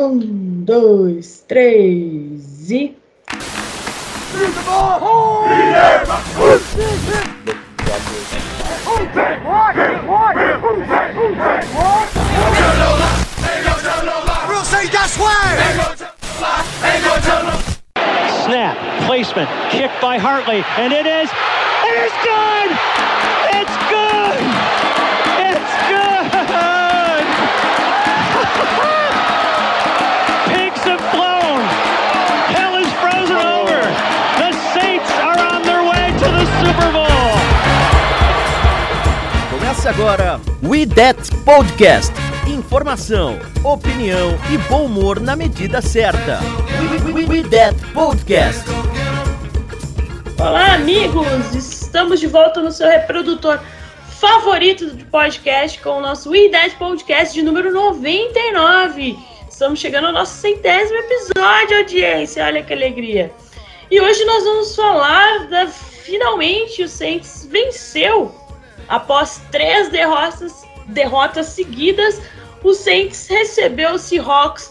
Um, dois, três e. Snap, placement, kick by Hartley, and it is, it is good! It's good! It's good! Começa agora We That Podcast. Informação, opinião e bom humor na medida certa. We, we, we That Podcast. Olá, amigos! Estamos de volta no seu reprodutor favorito de podcast com o nosso IDET Podcast de número 99. Estamos chegando ao nosso centésimo episódio, audiência. Olha que alegria. E hoje nós vamos falar da. Finalmente o Saints venceu após três derrotas, derrotas seguidas. O Saints recebeu o Seahawks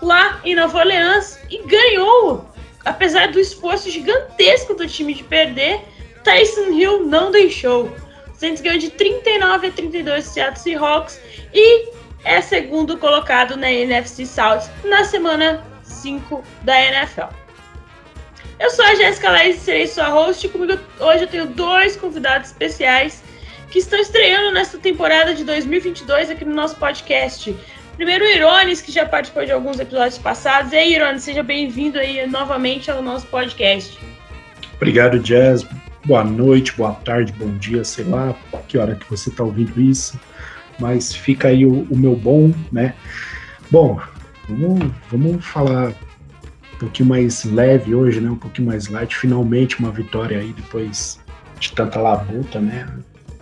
lá em Nova Orleans e ganhou. Apesar do esforço gigantesco do time de perder, Tyson Hill não deixou. O Saints ganhou de 39 a 32 do Seattle Seahawks e é segundo colocado na NFC South na semana 5 da NFL. Eu sou a Jéssica Leis e serei sua host. Comigo hoje eu tenho dois convidados especiais que estão estreando nesta temporada de 2022 aqui no nosso podcast. Primeiro, o Irones, que já participou de alguns episódios passados. E aí, Irones, seja bem-vindo aí novamente ao nosso podcast. Obrigado, Jazz. Boa noite, boa tarde, bom dia, sei lá que hora que você está ouvindo isso. Mas fica aí o, o, meu bom, né? Bom, vamos, vamos falar um pouquinho mais leve hoje, né? Um pouquinho mais light. Finalmente uma vitória aí depois de tanta labuta, né?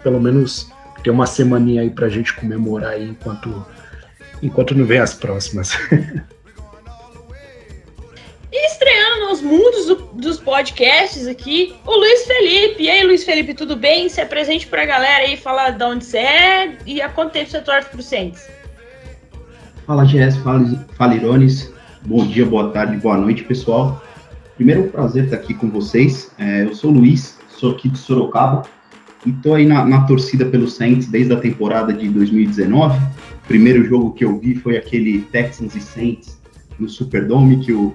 Pelo menos ter uma semaninha aí pra gente comemorar aí enquanto, enquanto não vem as próximas. E estreando nos mundos do, dos podcasts aqui, o Luiz Felipe. E aí, Luiz Felipe, tudo bem? Se apresente pra galera aí, falar de onde você é e há quanto tempo você torce pro Saints. Fala, Jess, fala, fala Irones. Bom dia, boa tarde, boa noite, pessoal. Primeiro, é um prazer estar aqui com vocês. É, eu sou o Luiz, sou aqui de Sorocaba e tô aí na, na torcida pelo Saints desde a temporada de 2019. O primeiro jogo que eu vi foi aquele Texans e Saints no Superdome, que o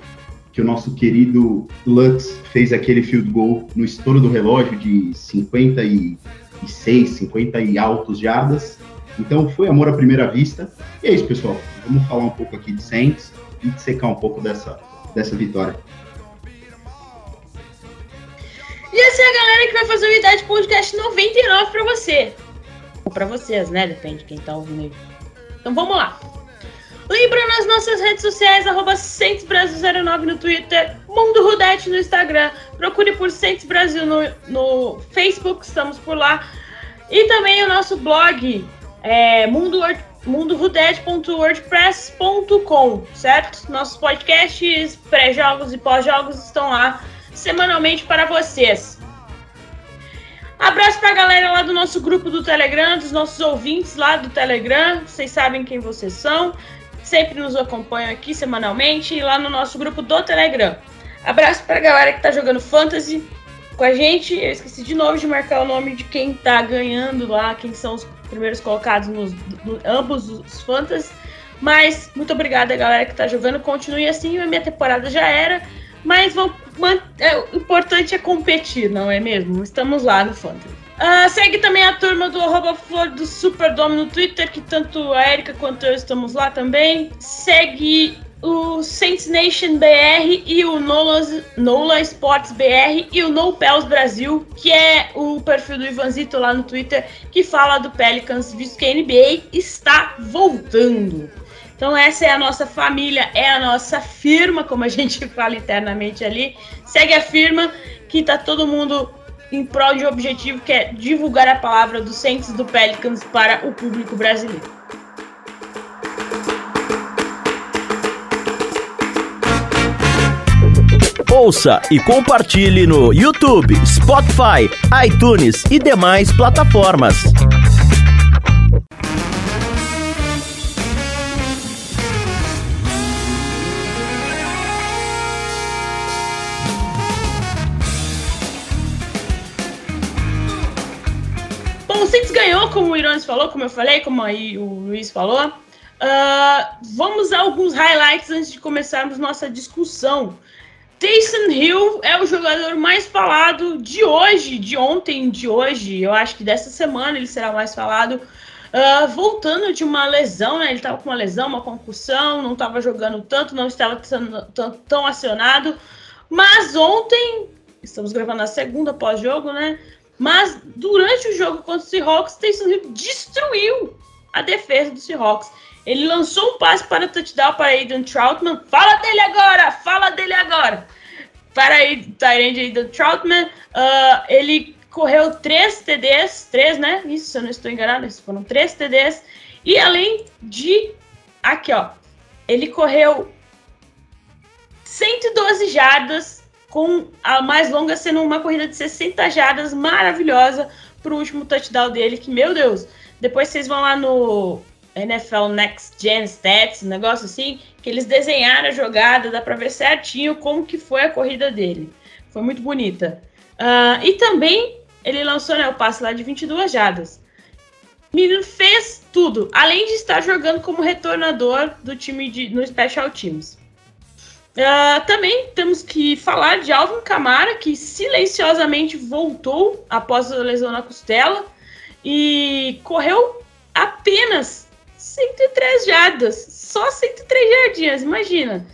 que o nosso querido Lux fez aquele field goal no estouro do relógio de 56, 50 e altos jardas. Então foi amor à primeira vista. E é isso, pessoal. Vamos falar um pouco aqui de Saints e secar um pouco dessa, dessa vitória. A galera que vai fazer o Idade Podcast 99 para você. Ou para vocês, né? Depende de quem tá ouvindo aí. Então vamos lá. Lembra nas nossas redes sociais, arroba Brasil09 no Twitter, Mundo Rudete no Instagram. Procure por Saints Brasil no, no Facebook, estamos por lá. E também o nosso blog, é, mundo, mundorudete.wordpress.com, certo? Nossos podcasts, pré-jogos e pós-jogos estão lá semanalmente para vocês. Abraço pra galera lá do nosso grupo do Telegram, dos nossos ouvintes lá do Telegram. Vocês sabem quem vocês são sempre nos acompanham aqui semanalmente e lá no nosso grupo do Telegram. Abraço pra galera que tá jogando Fantasy com a gente. Eu esqueci de novo de marcar o nome de quem tá ganhando lá, quem são os primeiros colocados nos no, ambos os Fantasy. Mas muito obrigada, galera que tá jogando. Continue assim, a minha temporada já era. Mas vou, é, o importante é competir, não é mesmo? Estamos lá no Fantasy. Uh, segue também a turma do arroba Flor do Superdome no Twitter, que tanto a Erika quanto eu estamos lá também. Segue o Saints Nation BR e o Nola, Nola Sports BR e o No Pels Brasil, que é o perfil do Ivanzito lá no Twitter, que fala do Pelicans, visto que a NBA está voltando. Então essa é a nossa família, é a nossa firma, como a gente fala internamente ali. Segue a firma, que tá todo mundo em prol de um objetivo que é divulgar a palavra dos Saints do Pelicans para o público brasileiro. Ouça e compartilhe no YouTube, Spotify, iTunes e demais plataformas. O Irones falou, como eu falei, como aí o Luiz falou. Uh, vamos a alguns highlights antes de começarmos nossa discussão. Taysom Hill é o jogador mais falado de hoje, de ontem, de hoje. Eu acho que dessa semana ele será mais falado. Uh, voltando de uma lesão, né? Ele estava com uma lesão, uma concussão, não estava jogando tanto, não estava tão acionado. Mas ontem, estamos gravando a segunda pós-jogo, né? Mas durante o jogo contra o Seahawks, Taysom Hill destruiu a defesa do Seahawks. Ele lançou um passe para touchdown para Aidan Troutman. Fala dele agora! Fala dele agora! Para Aidan Troutman, uh, ele correu três TDs, três, né? Isso, se eu não estou enganado, foram três TDs. E além de, aqui ó, ele correu 112 jardas, com a mais longa sendo uma corrida de 60 jardas maravilhosa para o último touchdown dele, que, meu Deus, depois vocês vão lá no NFL Next Gen Stats, um negócio assim, que eles desenharam a jogada, dá para ver certinho como que foi a corrida dele. Foi muito bonita. Uh, e também ele lançou né, o passe lá de 22 jardas. Menino fez tudo, além de estar jogando como retornador do time de, no Special Teams. Uh, também temos que falar de Alvin Kamara, que silenciosamente voltou após a lesão na costela e correu apenas 103 jardas. Só 103 jardinhas, imagina.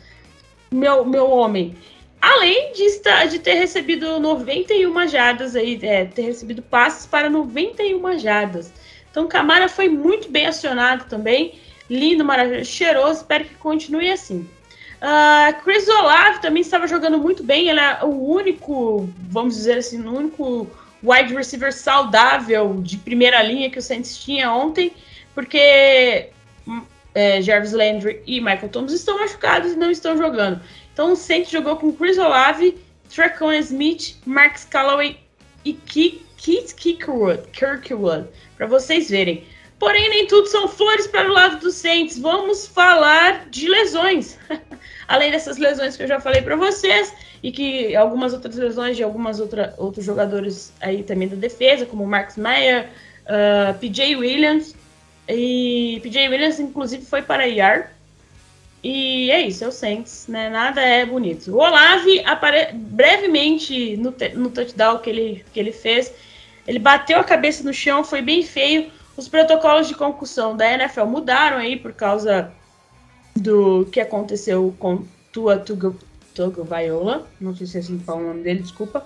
Meu, meu homem. Além de, estar, de ter recebido 91 jardas aí, é, ter recebido passes para 91 jardas. Então, Camara foi muito bem acionado também. Lindo, maravilhoso, cheiroso. Espero que continue assim. Uh, Chris Olave também estava jogando muito bem. Ele é o único, vamos dizer assim, o único wide receiver saudável de primeira linha que o Saints tinha ontem porque é, Jarvis Landry e Michael Thomas estão machucados e não estão jogando. Então o Saints jogou com Chris Olave, Trecon Smith, Mark Callaway e Keith Kirkwood, Kirkwood para vocês verem. Porém, nem tudo são flores para o lado dos Saints. Vamos falar de lesões. Além dessas lesões que eu já falei para vocês, e que algumas outras lesões de algumas outra, outros jogadores aí também da defesa, como Marcus Meyer, uh, ah, PJ Williams, e PJ Williams, inclusive, foi para IAR. E é isso, é o Saints, né? Nada é bonito. O Olave, apare... brevemente no, no touchdown que ele, que ele fez, ele bateu a cabeça no chão, foi bem feio. Os protocolos de concussão da NFL mudaram aí por causa do que aconteceu com Tua Tugo Viola. Não sei se é assim que fala o nome dele, desculpa.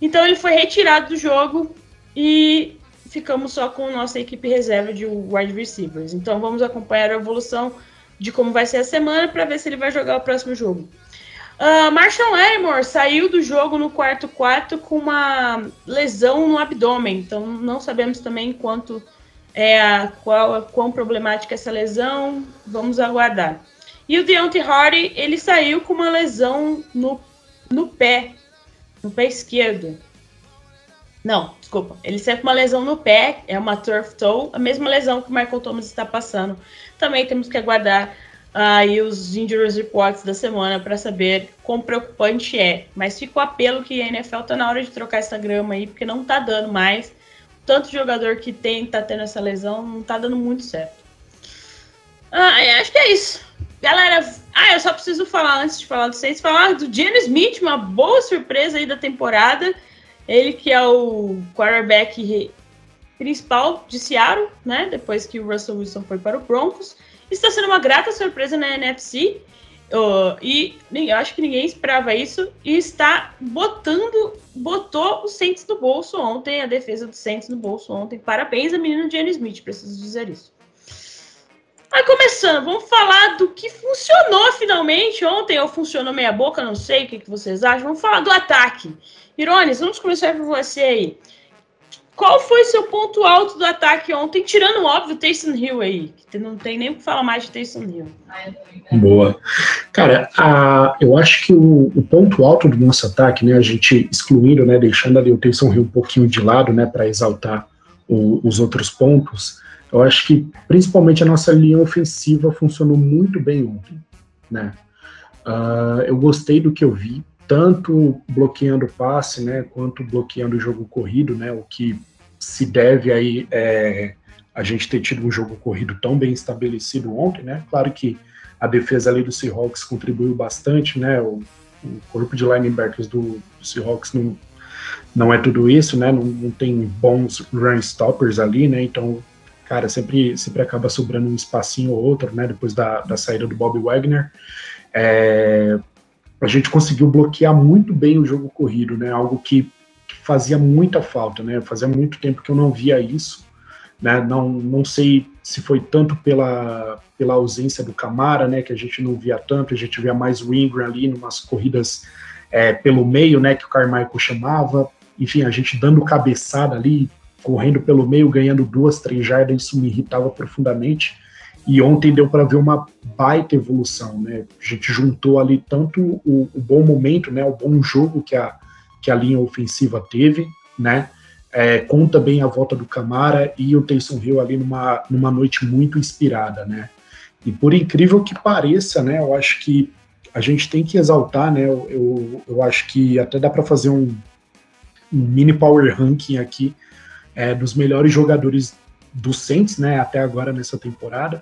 Então ele foi retirado do jogo e ficamos só com nossa equipe reserva de wide receivers. Então vamos acompanhar a evolução de como vai ser a semana para ver se ele vai jogar o próximo jogo. Uh, Marshall Lattimore saiu do jogo no quarto quarto com uma lesão no abdômen, então não sabemos também quanto é a, qual, quão problemática essa lesão, vamos aguardar. E o Deontay Hardy, ele saiu com uma lesão no, no pé, no pé esquerdo. Não, desculpa. Ele sente uma lesão no pé, é uma turf toe, a mesma lesão que o Michael Thomas está passando. Também temos que aguardar aí os injuries reports da semana para saber quão preocupante é. Mas fica o apelo que a NFL tá na hora de trocar essa grama aí, porque não tá dando mais. Tanto jogador que tem, tá tendo essa lesão, não tá dando muito certo. Ah, acho que é isso. Galera, ah, eu só preciso falar antes de falar do Saints, falar do Geno Smith, uma boa surpresa aí da temporada. Ele que é o quarterback principal de Seattle, né? Depois que o Russell Wilson foi para o Broncos. Está sendo uma grata surpresa na NFC. Uh, e eu acho que ninguém esperava isso. E está botando, botou o Saints no bolso ontem, a defesa do Saints no bolso ontem. Parabéns a menina Jenny Smith, preciso dizer isso. Mas começando, vamos falar do que funcionou finalmente ontem, ou funcionou meia boca, não sei o que, que vocês acham. Vamos falar do ataque. Irones, vamos começar por você aí. Qual foi seu ponto alto do ataque ontem, tirando óbvio o Taysom Hill aí, que não tem nem o que falar mais de Taysom Hill. Boa. Cara, a, eu acho que o, o, ponto alto do nosso ataque, né, a gente excluindo, né, deixando ali o Taysom Hill um pouquinho de lado, né, para exaltar o, os outros pontos, eu acho que principalmente a nossa linha ofensiva funcionou muito bem ontem, né. Uh, eu gostei do que eu vi, tanto bloqueando passe, né, quanto bloqueando o jogo corrido, né, o que se deve aí é, a gente ter tido um jogo corrido tão bem estabelecido ontem, né? Claro que a defesa ali do Seahawks contribuiu bastante, né? O, o corpo de linebackers do, do, Seahawks não, não é tudo isso, né? Não, não, tem bons run stoppers ali, né? Então, cara, sempre, sempre acaba sobrando um espacinho ou outro, né? Depois da, da saída do Bob Wagner. É, a gente conseguiu bloquear muito bem o jogo corrido, né? Algo que fazia muita falta, né? Fazia muito tempo que eu não via isso, né? Não, não sei se foi tanto pela, pela ausência do Camara, né? Que a gente não via tanto, a gente via mais o Ingram ali, numas corridas é, pelo meio, né? Que o Carmichael chamava. Enfim, a gente dando cabeçada ali, correndo pelo meio, ganhando duas, três jardas, isso me irritava profundamente. E ontem deu para ver uma baita evolução, né? A gente juntou ali tanto o, o bom momento, né? O bom jogo que a que a linha ofensiva teve, né? É, bem a volta do Camara e o Taysom Hill ali numa, numa noite muito inspirada, né? E por incrível que pareça, né? Eu acho que a gente tem que exaltar, né? Eu, eu, eu acho que até dá para fazer um, um, mini power ranking aqui é, dos melhores jogadores do Saints, né? Até agora nessa temporada.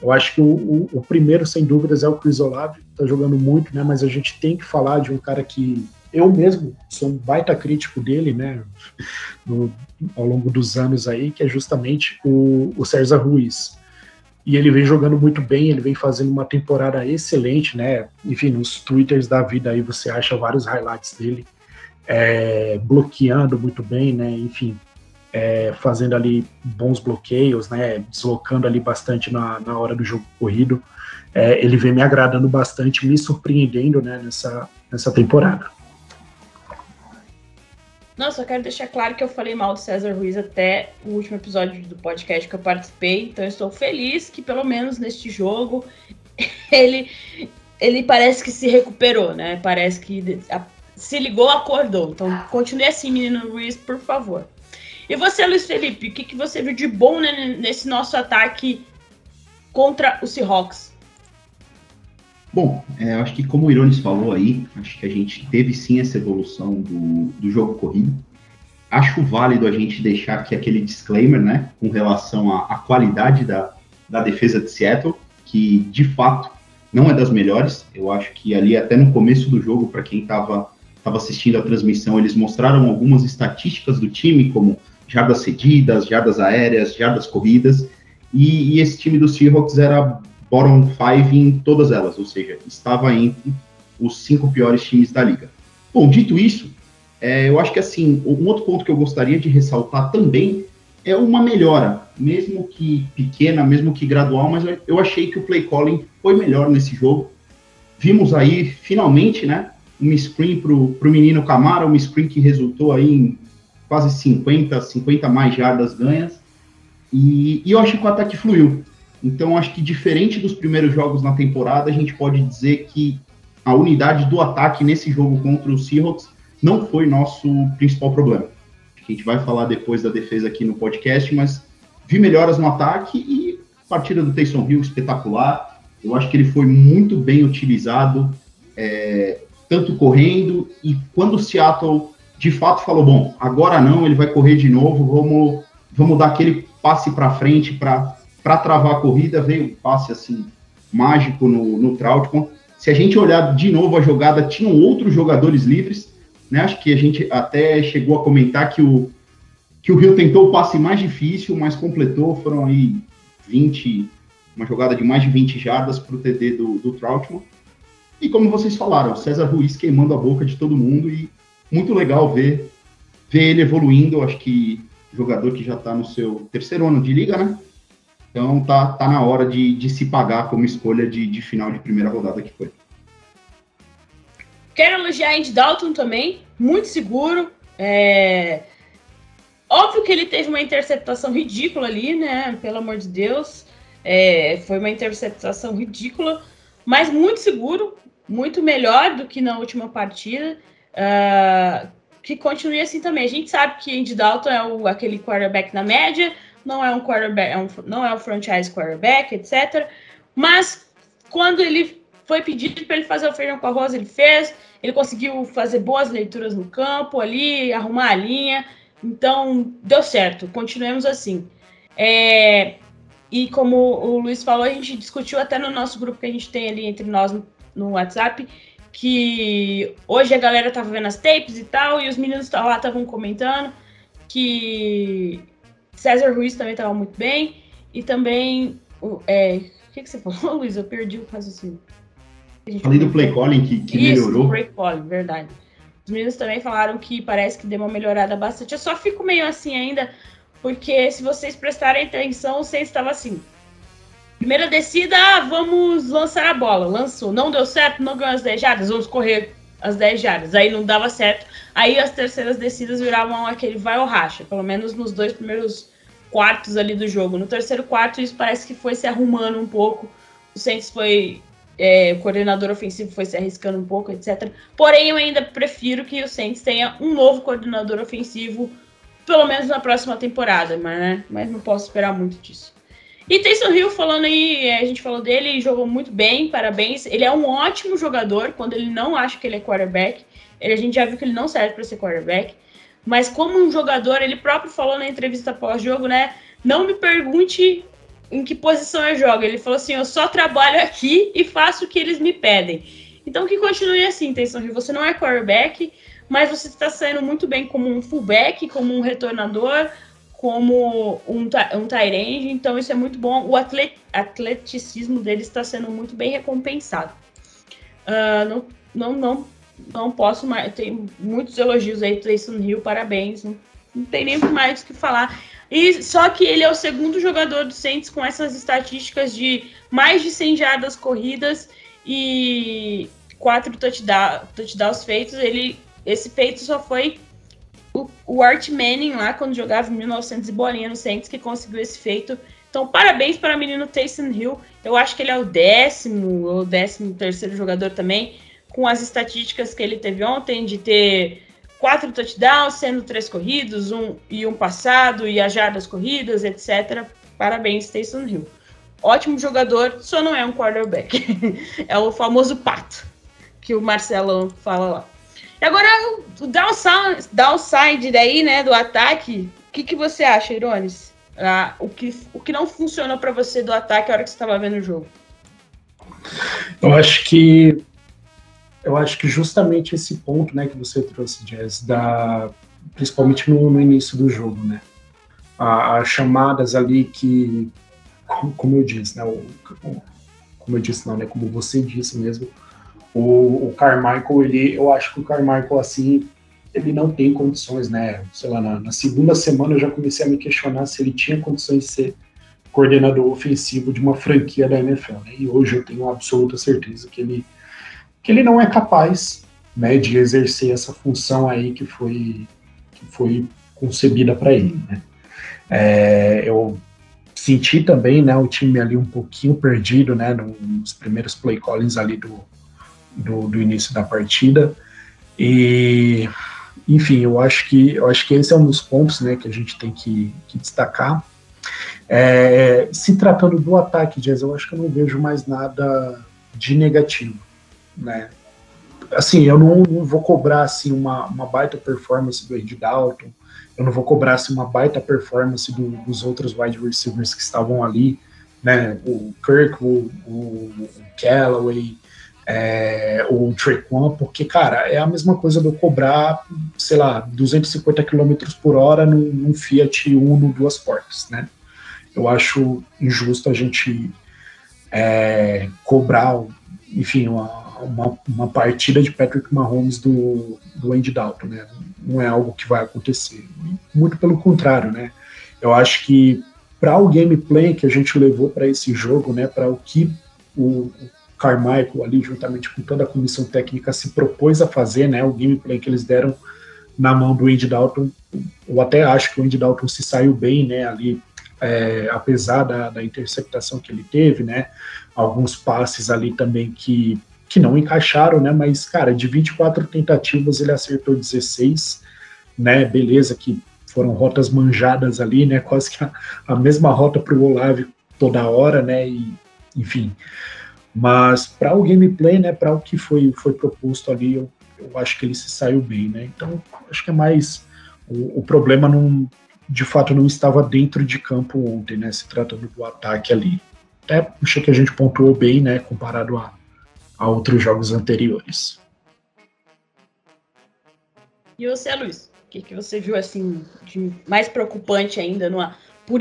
Eu acho que o, o, o primeiro, sem dúvidas, é o Chris Olave, tá jogando muito, né? Mas a gente tem que falar de um cara que eu mesmo sou um baita crítico dele, né, no, ao longo dos anos aí, que é justamente o, o César Ruiz. E ele vem jogando muito bem, ele vem fazendo uma temporada excelente, né? Enfim, nos twitters da vida aí você acha vários highlights dele, é, bloqueando muito bem, né? Enfim, é, fazendo ali bons bloqueios, né? Deslocando ali bastante na, na hora do jogo corrido. É, ele vem me agradando bastante, me surpreendendo, né? Nessa, nessa temporada. Não, só quero deixar claro que eu falei mal do César Ruiz até o último episódio do podcast que eu participei, então eu estou feliz que pelo menos neste jogo ele, ele parece que se recuperou, né? Parece que se ligou, acordou. Então continue assim, menino Ruiz, por favor. E você, Luiz Felipe, o que, que você viu de bom né, nesse nosso ataque contra o Seahawks? Bom, é, acho que como o Irones falou aí, acho que a gente teve sim essa evolução do, do jogo corrido. Acho válido a gente deixar aqui aquele disclaimer, né, com relação à, à qualidade da, da defesa de Seattle, que de fato não é das melhores. Eu acho que ali até no começo do jogo, para quem estava tava assistindo a transmissão, eles mostraram algumas estatísticas do time, como jardas cedidas, jardas aéreas, jardas corridas, e, e esse time do Seahawks era bottom five em todas elas, ou seja, estava entre os cinco piores times da liga. Bom, dito isso, é, eu acho que assim, um outro ponto que eu gostaria de ressaltar também é uma melhora, mesmo que pequena, mesmo que gradual, mas eu achei que o play calling foi melhor nesse jogo. Vimos aí, finalmente, né, uma screen para o menino Camara, uma screen que resultou aí em quase 50, 50 mais jardas ganhas. E, e eu acho que o ataque fluiu. Então, acho que diferente dos primeiros jogos na temporada, a gente pode dizer que a unidade do ataque nesse jogo contra o Seahawks não foi nosso principal problema. A gente vai falar depois da defesa aqui no podcast, mas vi melhoras no ataque e partida do Taysom Hill espetacular. Eu acho que ele foi muito bem utilizado, é, tanto correndo e quando o Seattle de fato falou: bom, agora não, ele vai correr de novo, vamos, vamos dar aquele passe para frente para travar a corrida, veio um passe assim mágico no, no Trautmann. Se a gente olhar de novo a jogada, tinham outros jogadores livres, né? Acho que a gente até chegou a comentar que o, que o Rio tentou o passe mais difícil, mas completou, foram aí 20, uma jogada de mais de 20 jardas para o TD do, do Trautmann. E como vocês falaram, César Ruiz queimando a boca de todo mundo e muito legal ver, ver ele evoluindo. Acho que jogador que já está no seu terceiro ano de liga, né? Então tá, tá na hora de, de se pagar como escolha de, de final de primeira rodada que foi. Quero elogiar Andy Dalton também, muito seguro. É... Óbvio que ele teve uma interceptação ridícula ali, né? Pelo amor de Deus. É... Foi uma interceptação ridícula, mas muito seguro, muito melhor do que na última partida. Uh... Que continue assim também. A gente sabe que Andy Dalton é o, aquele quarterback na média, não é um quarterback, é um, não é um franchise quarterback, etc. Mas quando ele foi pedido para ele fazer o feijão com arroz, ele fez. Ele conseguiu fazer boas leituras no campo ali, arrumar a linha. Então, deu certo, continuemos assim. É, e como o Luiz falou, a gente discutiu até no nosso grupo que a gente tem ali entre nós no, no WhatsApp, que hoje a galera tava vendo as tapes e tal, e os meninos lá estavam comentando que César Ruiz também estava muito bem, e também. É, o que, que você falou, Luiz? Eu perdi o raciocínio. Falei do play calling que, que Isso, melhorou. play calling, verdade. Os meninos também falaram que parece que deu uma melhorada bastante. Eu só fico meio assim ainda, porque se vocês prestarem atenção, você estava assim. Primeira descida, vamos lançar a bola. Lançou, não deu certo, não ganhou as 10 jardas, vamos correr as 10 jardas. Aí não dava certo. Aí as terceiras descidas viravam aquele vai ou racha, pelo menos nos dois primeiros quartos ali do jogo. No terceiro quarto, isso parece que foi se arrumando um pouco. O Saints foi é, o coordenador ofensivo foi se arriscando um pouco, etc. Porém, eu ainda prefiro que o Saints tenha um novo coordenador ofensivo, pelo menos na próxima temporada, mas, né? mas não posso esperar muito disso. E Taysom Hill, falando aí, é, a gente falou dele, jogou muito bem, parabéns. Ele é um ótimo jogador quando ele não acha que ele é quarterback. Ele, a gente já viu que ele não serve para ser quarterback. Mas como um jogador, ele próprio falou na entrevista pós-jogo, né? Não me pergunte em que posição eu jogo. Ele falou assim: eu só trabalho aqui e faço o que eles me pedem. Então que continue assim, Taysom Hill. Você não é quarterback, mas você está saindo muito bem como um fullback, como um retornador, como um, um end. Então isso é muito bom. O atlet, atleticismo dele está sendo muito bem recompensado. Uh, não, não, não, não posso mais. Tem muitos elogios aí, Taysom Hill. Parabéns. Não, não tem nem mais o que falar. E só que ele é o segundo jogador do Saints com essas estatísticas de mais de 100 jardas corridas e quatro touchdown, touchdowns feitos. Ele esse feito só foi o, o Art Manning lá quando jogava em 1900 e bolinha no Saints que conseguiu esse feito. Então, parabéns para o menino Taysom Hill. Eu acho que ele é o décimo ou décimo terceiro jogador também, com as estatísticas que ele teve ontem de ter quatro touchdowns, sendo três corridos, um e um passado, e as jardas corridas, etc. Parabéns, Taysom Hill. Ótimo jogador, só não é um quarterback. é o famoso pato que o Marcelo fala lá. E agora, o downside, downside daí, né, do ataque, o que, que você acha, Irones? Ah, o, que, o que não funcionou para você do ataque a hora que você estava vendo o jogo? Eu acho que eu acho que justamente esse ponto, né, que você trouxe, Jazz, da, principalmente no, no início do jogo, né, as chamadas ali que, como eu disse, né, o, como eu disse não, né, como você disse mesmo, o, o Carmichael, ele, eu acho que o Carmichael, assim, ele não tem condições, né, sei lá, na, na segunda semana eu já comecei a me questionar se ele tinha condições de ser coordenador ofensivo de uma franquia da NFL, né, e hoje eu tenho absoluta certeza que ele que ele não é capaz né, de exercer essa função aí que foi, que foi concebida para ele. Né. É, eu senti também né, o time ali um pouquinho perdido né, nos primeiros play callings ali do, do, do início da partida. E, enfim, eu acho que eu acho que esse é um dos pontos né, que a gente tem que, que destacar. É, se tratando do ataque, Jazz, eu acho que eu não vejo mais nada de negativo né? Assim, eu não, não vou cobrar assim uma, uma baita performance do Andy Dalton, eu não vou cobrar assim, uma baita performance do, dos outros wide receivers que estavam ali, né? O Kirk, o, o, o Callaway, é, o Trequan, porque, cara, é a mesma coisa de eu cobrar, sei lá, 250 km por hora num, num Fiat Uno duas portas, né? Eu acho injusto a gente é, cobrar, enfim, uma, uma, uma partida de Patrick Mahomes do, do Andy Dalton, né? Não é algo que vai acontecer. Muito pelo contrário, né? Eu acho que para o gameplay que a gente levou para esse jogo, né? Para o que o Carmichael ali, juntamente com toda a comissão técnica, se propôs a fazer, né? O gameplay que eles deram na mão do Andy Dalton, eu até acho que o Andy Dalton se saiu bem, né? Ali, é, apesar da, da interceptação que ele teve, né? Alguns passes ali também que que não encaixaram, né? Mas, cara, de 24 tentativas ele acertou 16, né? Beleza, que foram rotas manjadas ali, né? Quase que a, a mesma rota para o Olave toda hora, né? E, enfim. Mas para o gameplay, né? Para o que foi, foi proposto ali, eu, eu acho que ele se saiu bem, né? Então, acho que é mais o, o problema não, de fato não estava dentro de campo ontem, né? Se tratando do ataque ali. Até achei que a gente pontuou bem, né? Comparado a, a outros jogos anteriores. E você, Luiz? O que, que você viu assim de mais preocupante ainda no por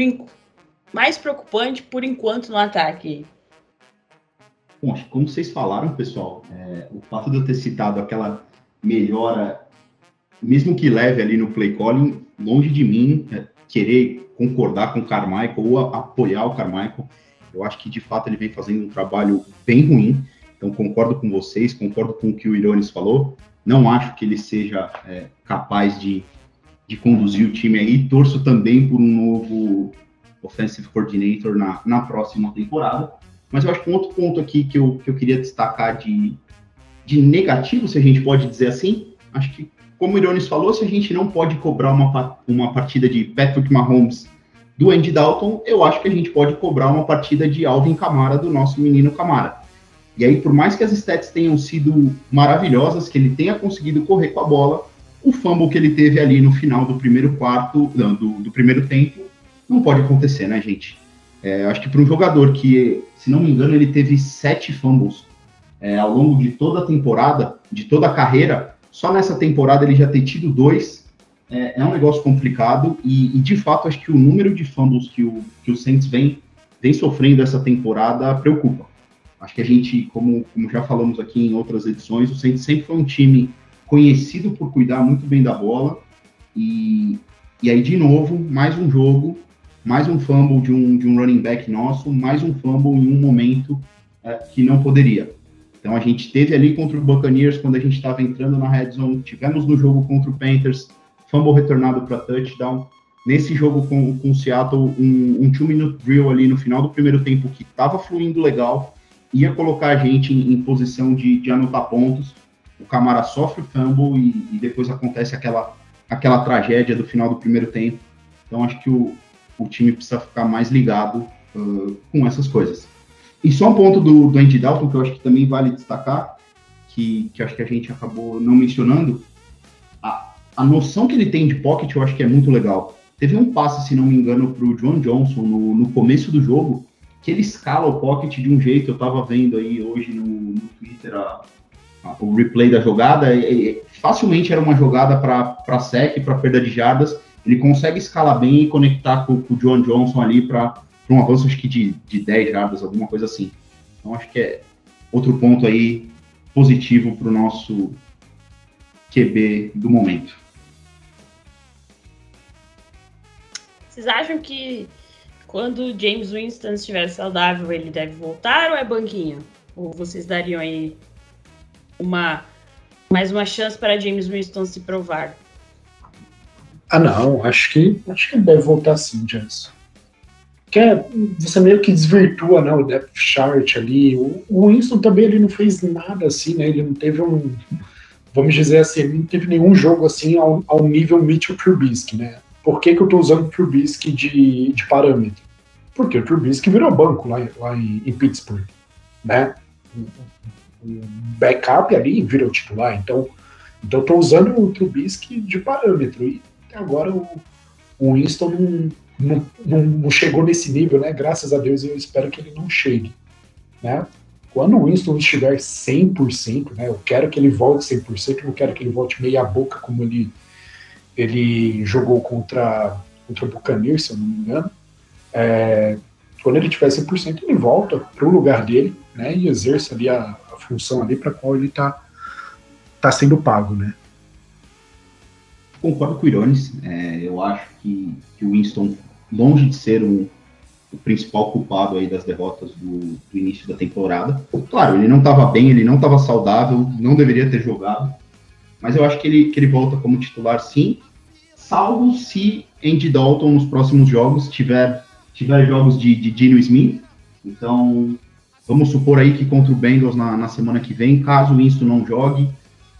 mais preocupante por enquanto no ataque? Bom, como vocês falaram, pessoal, é, o fato de eu ter citado aquela melhora, mesmo que leve ali no play calling, longe de mim é, querer concordar com o Carmichael ou a, apoiar o Carmichael. Eu acho que de fato ele vem fazendo um trabalho bem ruim. Então concordo com vocês, concordo com o que o Irones falou. Não acho que ele seja é, capaz de, de conduzir o time aí. Torço também por um novo offensive coordinator na, na próxima temporada. Mas eu acho que um outro ponto aqui que eu, que eu queria destacar de, de negativo, se a gente pode dizer assim, acho que como o Irones falou, se a gente não pode cobrar uma, uma partida de Patrick Mahomes do Andy Dalton, eu acho que a gente pode cobrar uma partida de Alvin Kamara do nosso menino Kamara. E aí, por mais que as stats tenham sido maravilhosas, que ele tenha conseguido correr com a bola, o fumble que ele teve ali no final do primeiro quarto, do, do primeiro tempo, não pode acontecer, né, gente? É, acho que para um jogador que, se não me engano, ele teve sete fumbles é, ao longo de toda a temporada, de toda a carreira, só nessa temporada ele já ter tido dois é, é um negócio complicado e, e, de fato acho que o número de fumbles que o, que o Saints vem, vem sofrendo essa temporada preocupa. Acho que a gente, como, como já falamos aqui em outras edições, o Saints sempre foi um time conhecido por cuidar muito bem da bola e, e aí de novo mais um jogo, mais um fumble de um, de um running back nosso, mais um fumble em um momento é, que não poderia. Então a gente teve ali contra o Buccaneers quando a gente estava entrando na red zone, tivemos no jogo contra o Panthers, fumble retornado para touchdown. Nesse jogo com, com o Seattle, um, um two-minute drill ali no final do primeiro tempo que estava fluindo legal, ia colocar a gente em, em posição de, de, anotar pontos. O Camara sofre o fumble e, e, depois acontece aquela, aquela tragédia do final do primeiro tempo. Então acho que o, o time precisa ficar mais ligado uh, com essas coisas. E só um ponto do, do Andy Dalton que eu acho que também vale destacar, que, que acho que a gente acabou não mencionando, a, a noção que ele tem de pocket eu acho que é muito legal. Teve um passe, se não me engano, para o John Johnson no, no começo do jogo, que ele escala o pocket de um jeito, eu estava vendo aí hoje no, no Twitter a, a, o replay da jogada, e, e, facilmente era uma jogada para sec, para perda de jardas, ele consegue escalar bem e conectar com, com o John Johnson ali para um avanço acho que de, de 10 jardas, alguma coisa assim. Então acho que é outro ponto aí positivo para o nosso QB do momento. Vocês acham que quando James Winston estiver saudável, ele deve voltar ou é banquinho? Ou vocês dariam aí uma mais uma chance para James Winston se provar? Ah, não, acho que acho que ele deve voltar sim, James que é, você meio que desvirtua né, o depth chart ali. O, o Winston também ele não fez nada assim, né? Ele não teve um, vamos dizer assim, ele não teve nenhum jogo assim ao, ao nível Mitchell Trubisky, né? Por que, que eu estou usando o Trubisky de, de parâmetro? Porque o Trubisky virou banco lá, lá em, em Pittsburgh, né? Um backup ali virou titular, então, então tô usando o Trubisky de parâmetro e agora o, o Winston não, não, não, chegou nesse nível, né? Graças a Deus eu espero que ele não chegue, né? Quando o Winston estiver 100%, né? Eu quero que ele volte 100%, eu não quero que ele volte meia boca como ele ele jogou contra contra o Buccaneers, se eu não me engano. É, quando ele tiver 100%, ele volta para o lugar dele, né? E exerce ali a, a função ali para qual ele está tá sendo pago, né? Concordo com o Irones. É, eu acho que, que o Winston longe de ser um, o principal culpado aí das derrotas do, do início da temporada. Claro, ele não estava bem, ele não estava saudável, não deveria ter jogado, mas eu acho que ele, que ele volta como titular sim, salvo se Andy Dalton nos próximos jogos tiver, tiver jogos de, de Dino Smith. Então, vamos supor aí que contra o Bengals na, na semana que vem, caso o Winston não jogue,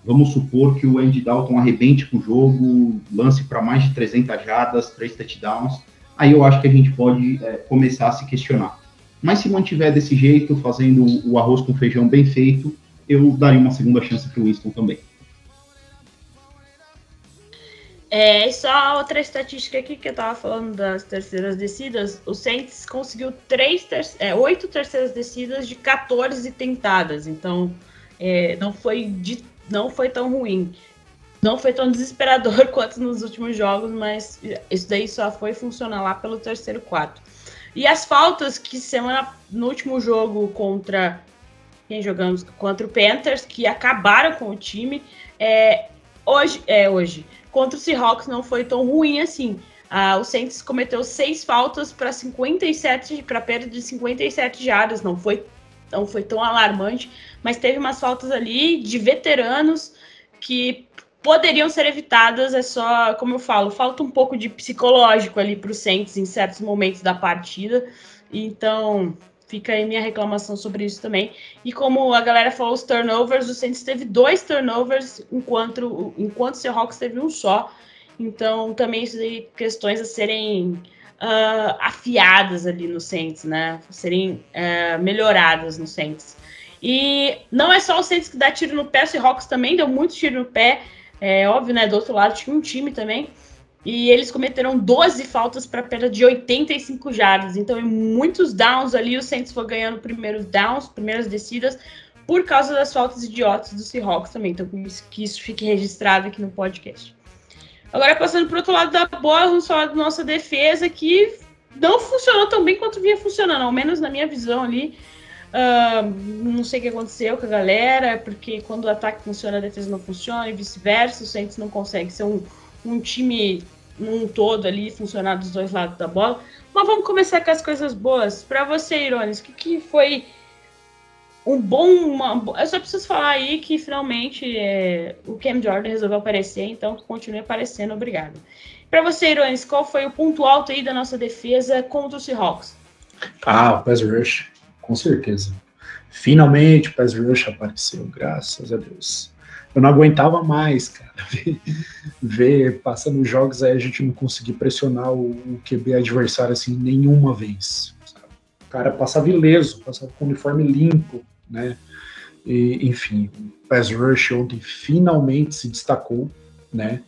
vamos supor que o Andy Dalton arrebente com o jogo, lance para mais de 300 jardas, três touchdowns, aí eu acho que a gente pode é, começar a se questionar. Mas se mantiver desse jeito, fazendo o arroz com feijão bem feito, eu daria uma segunda chance para o Winston também. É, só outra estatística aqui que eu tava falando das terceiras descidas. O Saints conseguiu três ter é, oito terceiras descidas de 14 tentadas. Então, é, não, foi de, não foi tão ruim. Não foi tão desesperador quanto nos últimos jogos, mas isso daí só foi funcionar lá pelo terceiro quarto. E as faltas que semana no último jogo contra quem jogamos contra o Panthers, que acabaram com o time, é, hoje é hoje contra o Seahawks não foi tão ruim assim. Ah, o Saints cometeu seis faltas para 57 para perda de 57 jardas, não foi não foi tão alarmante, mas teve umas faltas ali de veteranos que poderiam ser evitadas, é só, como eu falo, falta um pouco de psicológico ali para o Saints em certos momentos da partida. Então, Fica aí minha reclamação sobre isso também. E como a galera falou, os turnovers, o Saints teve dois turnovers, enquanto, enquanto o Seahawks teve um só. Então, também isso aí, questões a serem uh, afiadas ali no Saints, né? Serem uh, melhoradas no Saints. E não é só o Saints que dá tiro no pé, o Seahawks também deu muito tiro no pé. É óbvio, né? Do outro lado tinha um time também. E eles cometeram 12 faltas para perda de 85 jardas. Então, em muitos downs ali, o Saints foi ganhando primeiros downs, primeiras descidas, por causa das faltas idiotas do Seahawks também. Então, que isso fique registrado aqui no podcast. Agora, passando para outro lado da bola, vamos falar da nossa defesa, que não funcionou tão bem quanto vinha funcionando, ao menos na minha visão ali. Não sei o que aconteceu com a galera, porque quando o ataque funciona, a defesa não funciona, e vice-versa. O Saints não consegue ser um, um time num todo ali, funcionar dos dois lados da bola. Mas vamos começar com as coisas boas. Para você, Irones, o que, que foi um bom. Uma, eu só preciso falar aí que finalmente é, o Cam Jordan resolveu aparecer, então continue aparecendo, obrigado. Para você, Irones, qual foi o ponto alto aí da nossa defesa contra o Seahawks? Ah, o Pass Rush, com certeza. Finalmente o Pass Rush apareceu, graças a Deus eu não aguentava mais, cara, ver, ver passando jogos aí a gente não conseguir pressionar o, o QB adversário assim nenhuma vez. Sabe? O cara passava ileso, passava com o uniforme limpo, né? E, enfim, o Pass Rush ontem finalmente se destacou, né?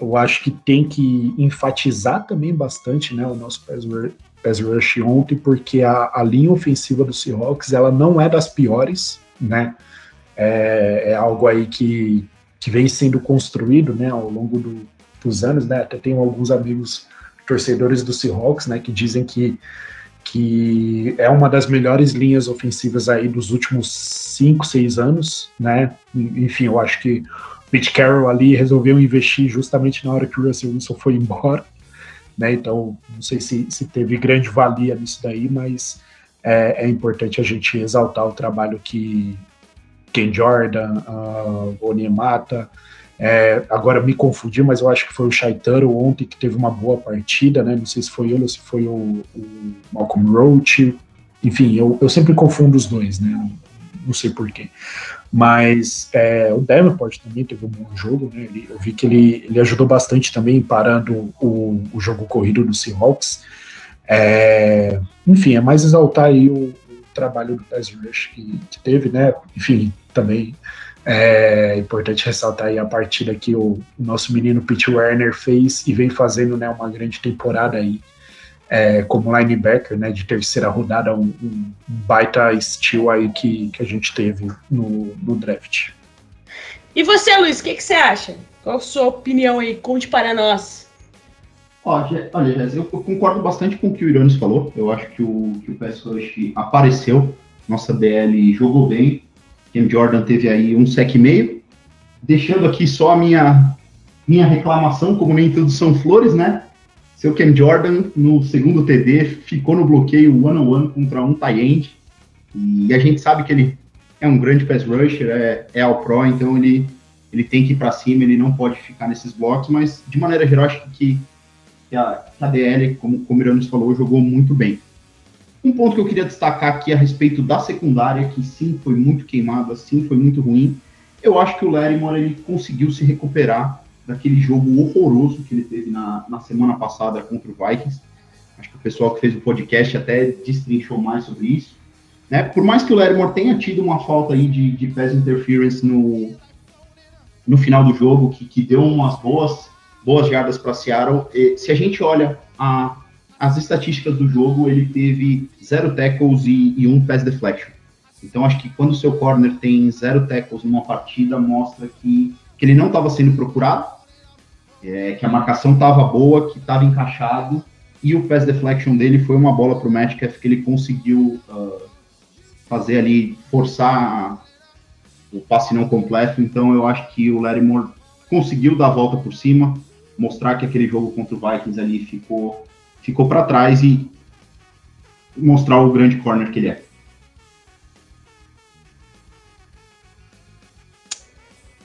Eu acho que tem que enfatizar também bastante, né, o nosso Pass pass rush ontem, porque a, a linha ofensiva do Seahawks, ela não é das piores, né? é, é algo aí que, que vem sendo construído né, ao longo do, dos anos. Né? Até tenho alguns amigos torcedores do Seahawks né, que dizem que, que é uma das melhores linhas ofensivas aí dos últimos 5, 6 anos. Né? Enfim, eu acho que Pete Carroll ali resolveu investir justamente na hora que o Russell Wilson foi embora. Né? Então, não sei se, se teve grande valia nisso daí, mas é, é importante a gente exaltar o trabalho que, Ken Jordan, uh, Onyemata. É, agora me confundi, mas eu acho que foi o Shaitaro ontem que teve uma boa partida, né? Não sei se foi ele ou se foi o, o Malcolm Roach. Enfim, eu, eu sempre confundo os dois, né? Não, sei porquê. Mas é, o Davenport também teve um bom jogo, né? Ele, eu vi que ele, ele ajudou bastante também parando o, o jogo corrido do Seahawks. É, enfim, é mais exaltar aí o, trabalho do pass rush que, que, teve, né? Enfim, também é importante ressaltar aí a partida que o, o nosso menino Pete Werner fez e vem fazendo, né, uma grande temporada aí é, como linebacker, né, de terceira rodada, um, um baita estilo aí que, que a gente teve no, no draft. E você, Luiz, o que, que você acha? Qual a sua opinião aí? Conte para nós. Olha, eu concordo bastante com o que o Iranes falou. Eu acho que o, que o Pass Rush apareceu. Nossa DL jogou bem. Cam Jordan teve aí um sec e meio. Deixando aqui só a minha, minha reclamação, como nem tudo são flores, né? Seu Cam Jordan, no segundo TD, ficou no bloqueio one-on-one contra um tie end. E a gente sabe que ele é um grande pass rusher, é, é ao pro, então ele, ele tem que ir para cima, ele não pode ficar nesses blocos, mas de maneira geral, acho que que a, que a DL, como, como o Iranos falou, jogou muito bem. Um ponto que eu queria destacar aqui a respeito da secundária, que sim foi muito queimada, sim foi muito ruim. Eu acho que o Larimore ele conseguiu se recuperar daquele jogo horroroso que ele teve na, na semana passada contra o Vikings. Acho que o pessoal que fez o podcast até destrinchou mais sobre isso. Né? Por mais que o Larimore tenha tido uma falta aí de, de pass interference no, no final do jogo, que, que deu umas boas boas jardas para Seattle. E, se a gente olha a, as estatísticas do jogo, ele teve zero tackles e, e um pass deflection. Então, acho que quando o seu corner tem zero tackles numa partida, mostra que, que ele não estava sendo procurado, é, que a marcação estava boa, que estava encaixado, e o pass deflection dele foi uma bola para o Metcalf que ele conseguiu uh, fazer ali, forçar o passe não completo. Então, eu acho que o Moore conseguiu dar a volta por cima, mostrar que aquele jogo contra o Vikings ali ficou, ficou para trás e mostrar o grande corner que ele é.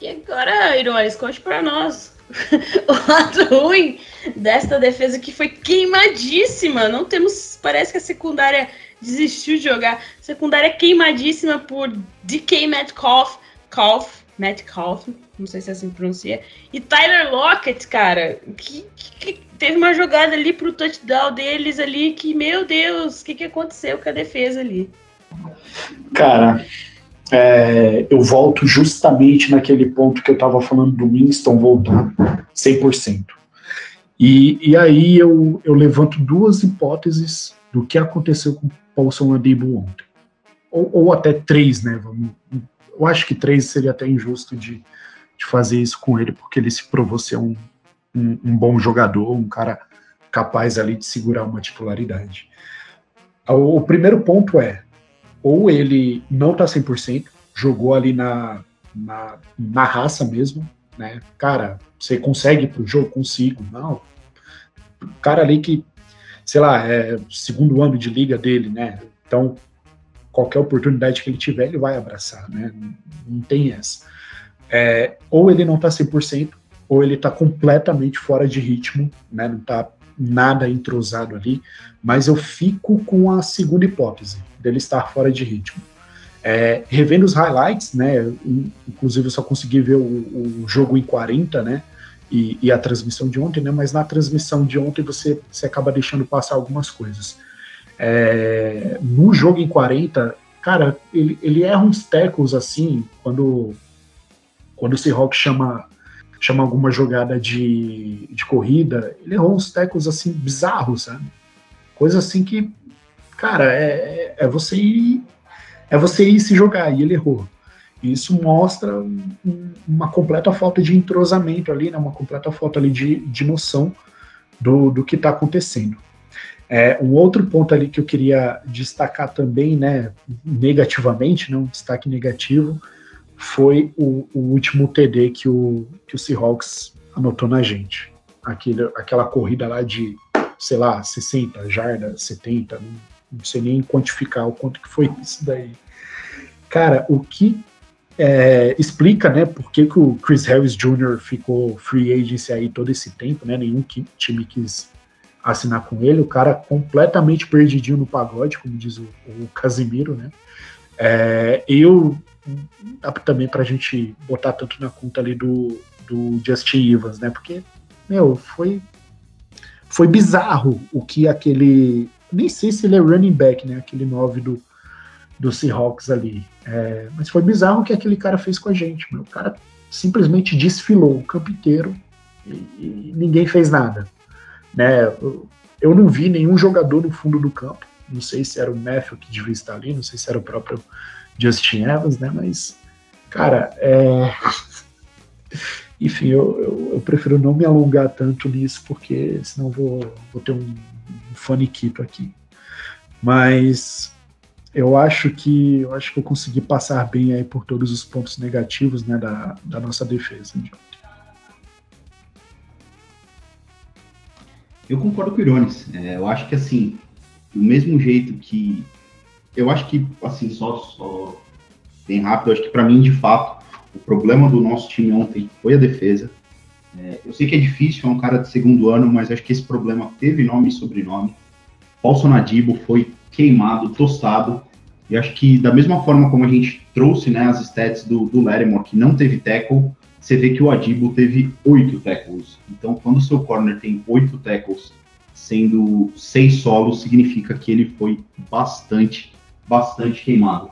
E agora, Irones, conte para nós o lado ruim desta defesa que foi queimadíssima. Não temos. Parece que a secundária desistiu de jogar. Secundária queimadíssima por DK Metcalf. Metcalf, Metcalf, não sei se é assim pronuncia. E Tyler Lockett, cara, que, que, que, teve uma jogada ali pro touchdown deles ali que, meu Deus, o que, que aconteceu com a defesa ali? Cara, é, eu volto justamente naquele ponto que eu estava falando do Winston voltar 100%. E, e aí eu, eu levanto duas hipóteses do que aconteceu com Paulson Adibo ontem. Ou, ou até três, né? Eu acho que três seria até injusto de, de fazer isso com ele, porque ele se provou ser um, um, um bom jogador, um cara capaz ali de segurar uma titularidade. O, o primeiro ponto é, ou ele não tá 100%, jogou ali na, na, na raça mesmo, né? Cara, você consegue pro jogo? Consigo. Não. O cara ali que, sei lá, é segundo ano de liga dele, né? Então, qualquer oportunidade que ele tiver, ele vai abraçar, né? Não tem essa. É, ou ele não tá 100%, ou ele tá completamente fora de ritmo, né? Não tá nada entrosado ali, mas eu fico com a segunda hipótese, dele estar fora de ritmo. É, revendo os highlights, né? Inclusive eu só consegui ver o, o jogo em 40, né? E, e, a transmissão de ontem, né? Mas na transmissão de ontem você, você acaba deixando passar algumas coisas. É, no jogo em 40, cara, ele, ele erra uns tackles assim, quando, quando o Seahawks chama chama alguma jogada de, de corrida, ele errou uns tecos assim bizarros, sabe? Coisa assim que, cara, é, é você ir é você ir se jogar e ele errou. Isso mostra um, uma completa falta de entrosamento ali, né? Uma completa falta ali de, de noção do, do que está acontecendo. É, um outro ponto ali que eu queria destacar também, né, negativamente, né, um destaque negativo, foi o, o, último TD que o, que o Seahawks anotou na gente. Aquele, aquela corrida lá de, sei lá, 60 jardas, 70, não, não sei nem quantificar o quanto que foi isso daí. Cara, o que é, explica, né, por que, que o Chris Harris Jr. ficou free agency aí todo esse tempo, né, nenhum time quis assinar com ele, o cara completamente perdidinho no pagode, como diz o, o Casimiro, né, é, eu também pra gente botar tanto na conta ali do, do Justin Evans, né? Porque, meu, foi, foi bizarro o que aquele. Nem sei se ele é running back, né? Aquele 9 do, do Seahawks ali. É, mas foi bizarro o que aquele cara fez com a gente. Meu. O cara simplesmente desfilou o campo inteiro e, e ninguém fez nada. Né? Eu, não vi nenhum jogador no fundo do campo. Não sei se era o Matthew que devia estar ali, não sei se era o próprio Justin Evans, né? Mas, cara, é... enfim, eu, eu, eu, prefiro não me alongar tanto nisso, porque senão vou, vou ter um, faniquito aqui. Mas eu acho que eu acho que eu consegui passar bem aí por todos os pontos negativos né, da, da nossa defesa. Eu concordo com o Irones. É, eu acho que assim, do mesmo jeito que eu acho que, assim, só, só bem rápido, acho que para mim, de fato, o problema do nosso time ontem foi a defesa. É, eu sei que é difícil, é um cara de segundo ano, mas acho que esse problema teve nome e sobrenome. Paulson Nadibo foi queimado, tostado, e acho que da mesma forma como a gente trouxe né, as stats do, do que não teve tackle, você vê que o Adibo teve oito tackles. Então, quando o seu corner tem oito tackles, sendo seis solos, significa que ele foi bastante bastante queimado.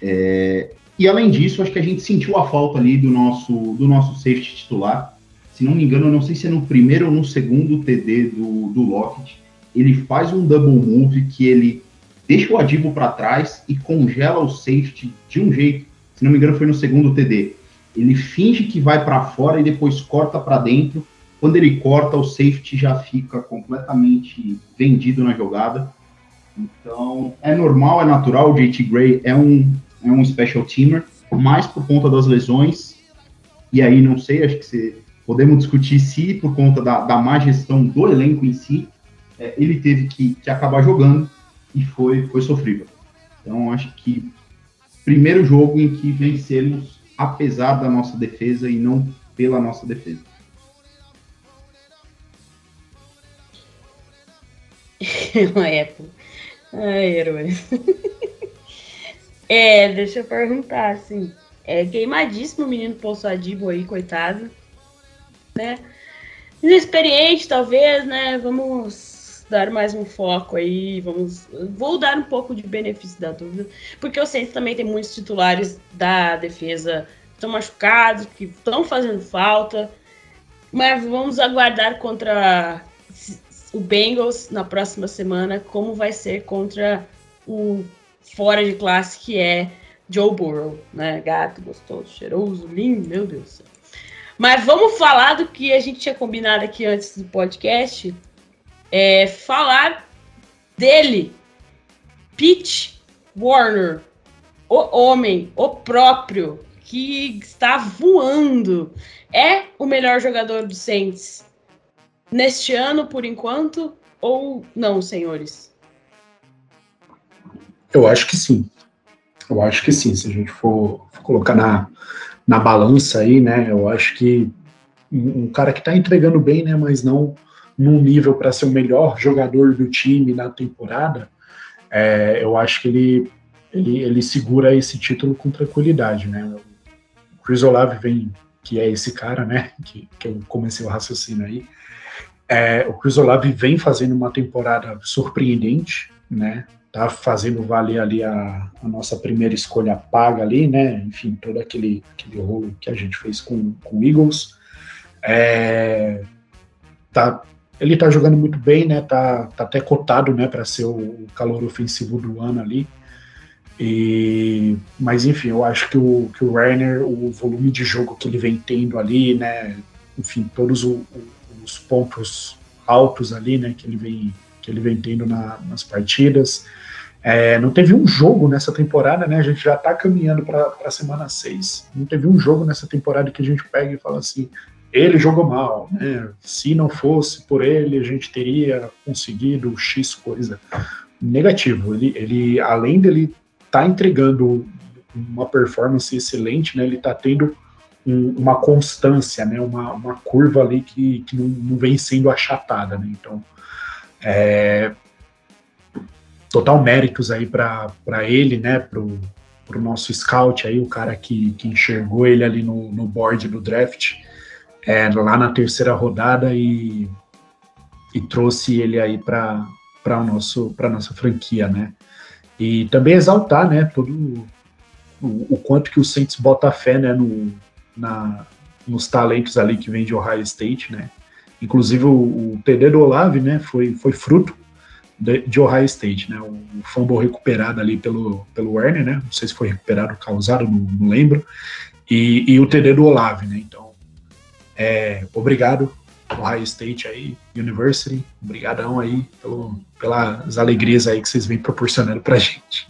É, e além disso, acho que a gente sentiu a falta ali do nosso, do nosso safety titular. Se não me engano, não sei se é no primeiro ou no segundo TD do, do Lockett, ele faz um double move que ele deixa o Adibo para trás e congela o safety de um jeito. Se não me engano, foi no segundo TD. Ele finge que vai para fora e depois corta para dentro. Quando ele corta, o safety já fica completamente vendido na jogada. Então, é normal, é natural. O JT Gray é um, é um special teamer, mas por conta das lesões, e aí não sei, acho que você, podemos discutir se por conta da, da má gestão do elenco em si, é, ele teve que, que acabar jogando e foi, foi sofrível. Então, acho que primeiro jogo em que vencemos apesar da nossa defesa e não pela nossa defesa. Época. Ai, é, deixa eu perguntar, assim. É queimadíssimo o menino Pousadível aí, coitado. Né? Inexperiente, talvez, né? Vamos dar mais um foco aí, vamos. Vou dar um pouco de benefício da dúvida, porque eu sei que também tem muitos titulares da defesa que estão machucados, que estão fazendo falta, mas vamos aguardar contra o Bengals na próxima semana, como vai ser contra o fora de classe que é Joe Burrow, né? Gato, gostoso, cheiroso, lindo, meu Deus do céu. Mas vamos falar do que a gente tinha combinado aqui antes do podcast, é, falar dele, Pete Warner, o homem, o próprio, que está voando. É o melhor jogador do Saints neste ano, por enquanto, ou não, senhores? Eu acho que sim. Eu acho que sim. Se a gente for, for colocar na, na balança aí, né? Eu acho que um, cara que está entregando bem, né? Mas não num nível para ser o melhor jogador do time na temporada, é, eu acho que ele, ele, ele segura esse título com tranquilidade, né? O Chris Olave vem, que é esse cara, né? Que, que eu comecei o raciocínio aí. É, o Chris Olave vem fazendo uma temporada surpreendente, né? Tá fazendo valer ali a, a, nossa primeira escolha paga ali, né? Enfim, todo aquele, aquele rolo que a gente fez com, com o Eagles. É, tá ele tá jogando muito bem, né? Tá, tá até cotado, né, para ser o calor ofensivo do ano ali. E, mas enfim, eu acho que o, que o Werner, o volume de jogo que ele vem tendo ali, né? Enfim, todos o, os pontos altos ali, né? Que ele vem, que ele vem tendo na, nas partidas. É, não teve um jogo nessa temporada, né? A gente já tá caminhando para a semana 6. Não teve um jogo nessa temporada que a gente pega e fala assim: ele jogou mal, né? Se não fosse por ele, a gente teria conseguido X coisa. Negativo. Ele, ele além dele tá entregando uma performance excelente, né? Ele está tendo um, uma constância, né? Uma, uma curva ali que, que não, não vem sendo achatada, né? Então, é, total méritos aí para ele, né? Pro, pro nosso scout aí, o cara que, que enxergou ele ali no, no board do draft é, lá na terceira rodada e, e trouxe ele aí para para nosso para nossa franquia, né? E também exaltar, né, todo o, o quanto que o Saints bota fé, né, no, na, nos talentos ali que vem de Ohio State, né? Inclusive o, o TD do Olave, né, foi foi fruto de, de, Ohio State, né? O, fumble recuperado ali pelo pelo Werner, né? Não sei se foi recuperado ou causado, não, não lembro. E, e, o TD do Olave, né? Então é, obrigado, Ohio State aí, University, obrigadão aí pelo, pelas alegrias aí que vocês vêm proporcionando pra gente.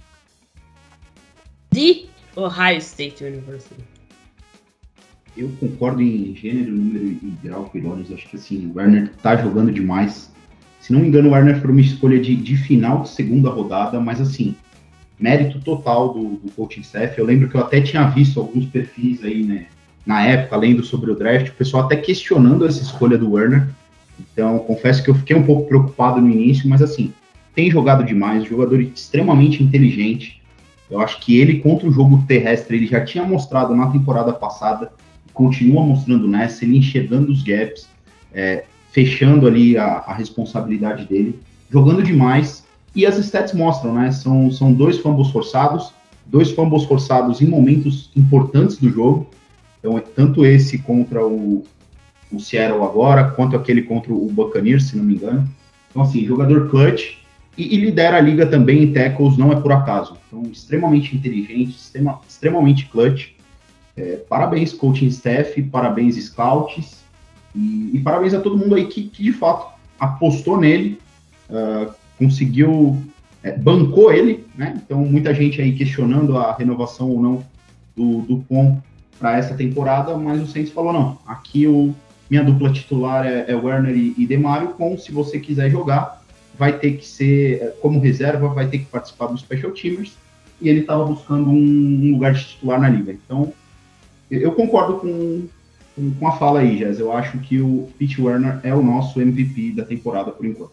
De Ohio State University. Eu concordo em gênero, número e grau com. Acho que assim, o Werner tá jogando demais. Se não me engano, o Werner foi uma escolha de, de final de segunda rodada, mas assim, mérito total do, do coaching staff. Eu lembro que eu até tinha visto alguns perfis aí, né? na época, lendo sobre o draft, o pessoal até questionando essa escolha do Werner. Então, confesso que eu fiquei um pouco preocupado no início, mas assim, tem jogado demais, jogador extremamente inteligente. Eu acho que ele, contra o jogo terrestre, ele já tinha mostrado na temporada passada, continua mostrando nessa, ele enxergando os gaps, é, fechando ali a, a, responsabilidade dele, jogando demais. E as stats mostram, né? São, são dois fumbles forçados, dois fumbles forçados em momentos importantes do jogo. Então, é tanto esse contra o, o Seattle agora, quanto aquele contra o Buccaneers, se não me engano. Então, assim, jogador clutch e, e lidera a liga também em tackles, não é por acaso. Então, extremamente inteligente, extrema, extremamente clutch. É, parabéns, coaching staff, parabéns, scouts, e, e, parabéns a todo mundo aí que, que de fato apostou nele, uh, conseguiu, é, bancou ele, né? Então, muita gente aí questionando a renovação ou não do, do POM para essa temporada, mas o Saints falou: não, aqui o, minha dupla titular é, é Werner e, e Demario, com se você quiser jogar, vai ter que ser, como reserva, vai ter que participar dos Special Teamers, e ele estava buscando um, um, lugar de titular na liga. Então, eu concordo com, com, a fala aí, Jazz. Eu acho que o Pete Werner é o nosso MVP da temporada por enquanto.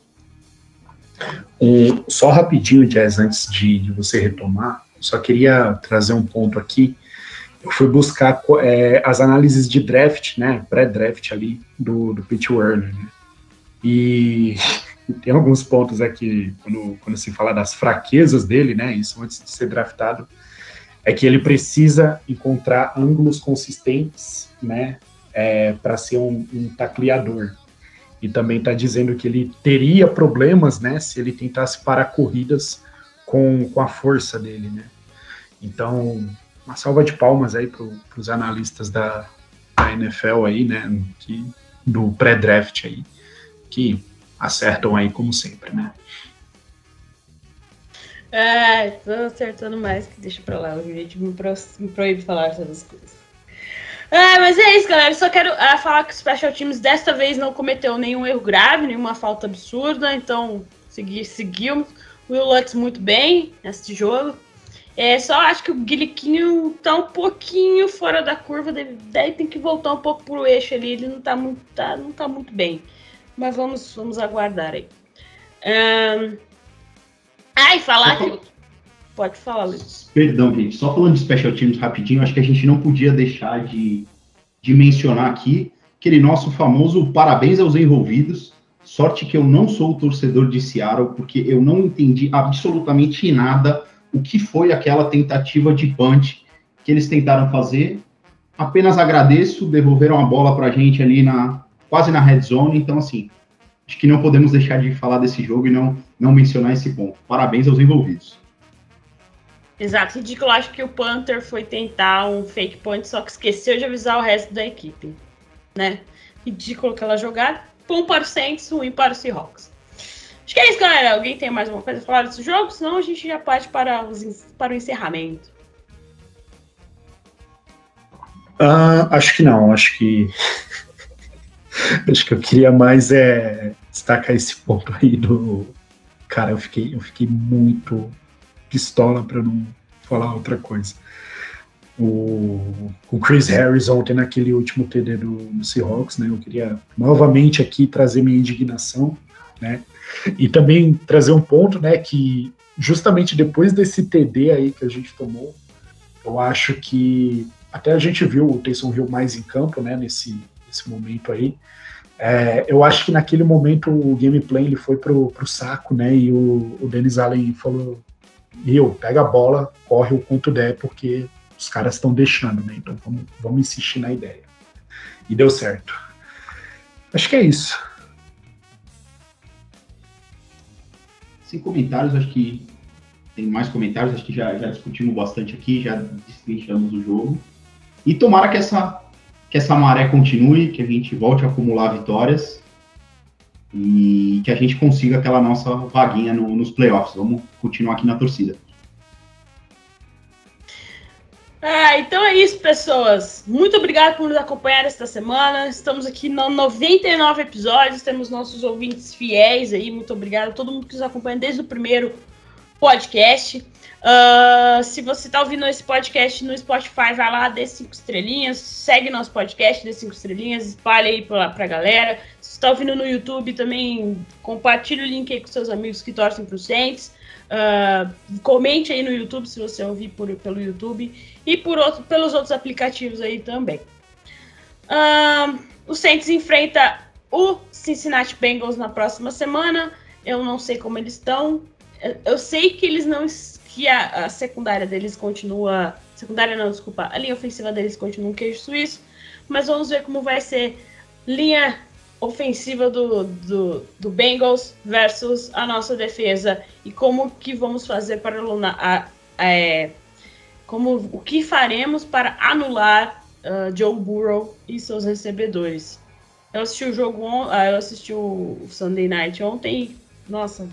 Um, só rapidinho, Jazz, antes de, de você retomar, só queria trazer um ponto aqui eu fui buscar é, as análises de draft, né, pré-draft ali do, do Pete Werner, né, e tem alguns pontos aqui, quando, quando se fala das fraquezas dele, né, isso antes de ser draftado, é que ele precisa encontrar ângulos consistentes, né, é, para ser um, um tacleador. E também está dizendo que ele teria problemas, né, se ele tentasse parar corridas com, com a força dele, né. Então, uma salva de palmas aí para os analistas da, da, NFL aí, né, que, do pré-draft aí, que acertam aí como sempre, né. É, tô acertando mais que deixa pra lá, o gente me, pro, me proíbe falar essas coisas. Ah, mas é isso, galera. Só quero ah, falar que o Special Teams desta vez não cometeu nenhum erro grave, nenhuma falta absurda, então segui, seguimos. Will Lutz muito bem nesse jogo. É, só acho que o Guiliquinho tá um pouquinho fora da curva, daí tem que voltar um pouco pro eixo ali, ele não tá muito, tá, não tá muito bem. Mas vamos, vamos aguardar aí. Um... Ai, falar que... Pode falar, Luiz. Perdão, gente. Só falando de Special Teams rapidinho, acho que a gente não podia deixar de, de mencionar aqui aquele nosso famoso parabéns aos envolvidos. Sorte que eu não sou o torcedor de Seattle, porque eu não entendi absolutamente nada o que foi aquela tentativa de punch que eles tentaram fazer. Apenas agradeço, devolveram a bola para a gente ali na quase na red zone. Então, assim, acho que não podemos deixar de falar desse jogo e não, não mencionar esse ponto. Parabéns aos envolvidos. Exato, ridículo. Acho que o Panther foi tentar um fake point, só que esqueceu de avisar o resto da equipe, né? Ridículo aquela jogada. Um para o Saints, ruim para o Seahawks. Acho que é isso, galera. Alguém tem mais uma coisa a falar desse jogo? Senão a gente já parte para, os, para o encerramento. Uh, acho que não. Acho que. acho que eu queria mais é destacar esse ponto aí do. Cara, eu fiquei, eu fiquei muito pistola para não falar outra coisa. O, o, Chris Harris ontem naquele último TD do, do Seahawks, né? Eu queria novamente aqui trazer minha indignação, né? E também trazer um ponto, né, que justamente depois desse TD aí que a gente tomou, eu acho que até a gente viu o Taysom Hill mais em campo, né, nesse, nesse momento aí. É, eu acho que naquele momento o gameplay ele foi pro, pro saco, né, e o, o Dennis Allen falou, Hill, pega a bola, corre o quanto der, porque os caras estão deixando, né, então vamos, vamos insistir na ideia. E deu certo. Acho que é isso. sem comentários, acho que tem mais comentários, acho que já, já discutimos bastante aqui, já destrinchamos o jogo. E tomara que essa, que essa maré continue, que a gente volte a acumular vitórias e que a gente consiga aquela nossa vaguinha no, nos playoffs. Vamos continuar aqui na torcida. É, então é isso, pessoas. Muito obrigado por nos acompanhar esta semana. Estamos aqui no 99 episódios. Temos nossos ouvintes fiéis aí. Muito obrigado a todo mundo que nos acompanha desde o primeiro podcast. Uh, se você está ouvindo esse podcast no Spotify, vai lá, dê cinco estrelinhas, segue nosso podcast, dê cinco estrelinhas, espalhe aí pra, pra galera. Se está ouvindo no YouTube, também compartilhe o link aí com seus amigos que torcem pro Saints. Uh, comente aí no YouTube se você ouvir por, pelo YouTube e por outro, pelos outros aplicativos aí também. Uh, o Saints enfrenta o Cincinnati Bengals na próxima semana. Eu não sei como eles estão. Eu sei que eles não que a, a secundária deles continua, secundária não, desculpa, a linha ofensiva deles continua um queijo suíço, mas vamos ver como vai ser linha ofensiva do, do, do Bengals versus a nossa defesa e como que vamos fazer para anular, é, como o que faremos para anular uh, Joe Burrow e seus recebedores. Eu assisti o jogo, on, uh, eu assisti o Sunday Night ontem nossa,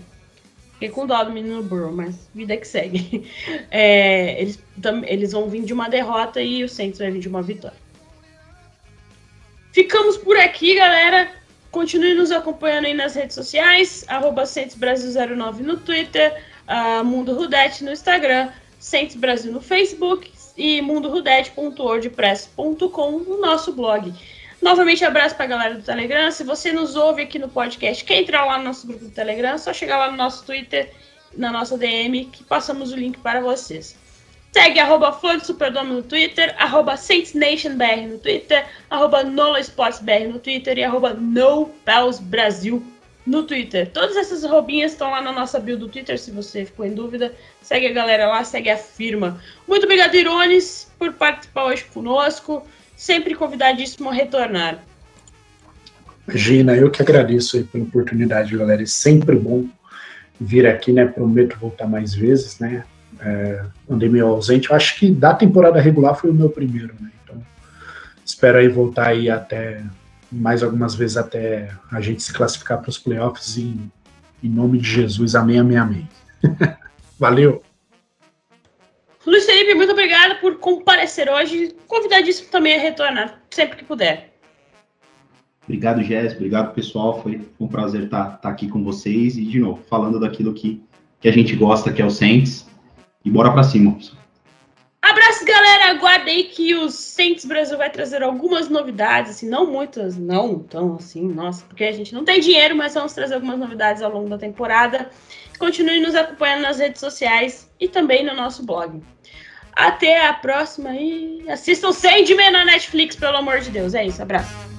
fiquei com dó do menino Burrow, mas vida que segue. É, eles, eles vão vir de uma derrota e o Saints vai vir de uma vitória. Ficamos por aqui, galera. Continue nos acompanhando aí nas redes sociais, arroba Brasil09 no Twitter, uh, Mundo Rudete no Instagram, Centros Brasil no Facebook e mundorudete.wordpress.com no nosso blog. Novamente, abraço para a galera do Telegram. Se você nos ouve aqui no podcast, quer entrar lá no nosso grupo do Telegram, é só chegar lá no nosso Twitter, na nossa DM, que passamos o link para vocês. Segue arroba Flor Superdome no Twitter, arroba no Twitter, arroba NolaSportsBR no Twitter e arroba NoPelsBrasil no Twitter. Todas essas roubinhas estão lá na nossa bio do Twitter, se você ficou em dúvida. Segue a galera lá, segue a firma. Muito obrigado, Irones, por participar hoje conosco. Sempre convidadíssimo a retornar. Imagina, eu que agradeço aí pela oportunidade, galera. É sempre bom vir aqui, né? Prometo voltar mais vezes, né? é, andei meio ausente. Eu acho que da temporada regular foi o meu primeiro, né? Então, espero aí voltar aí até mais algumas vezes até a gente se classificar para os playoffs em nome de Jesus. Amém, amém, amém. Valeu! Obrigado por comparecer hoje. Convidadíssimo também a retornar, sempre que puder. Obrigado, Jéssica. Obrigado, pessoal. Foi um prazer estar, estar aqui com vocês. E, de novo, falando daquilo que, que a gente gosta, que é o Saints e bora para cima. Abraço, galera. Aguardei que o Saints Brasil vai trazer algumas novidades, assim, não muitas, não tão assim, nossa, porque a gente não tem dinheiro, mas vamos trazer algumas novidades ao longo da temporada. Continue nos acompanhando nas redes sociais e também no nosso blog. Até a próxima e assistam Sandman na Netflix, pelo amor de Deus. É isso, abraço.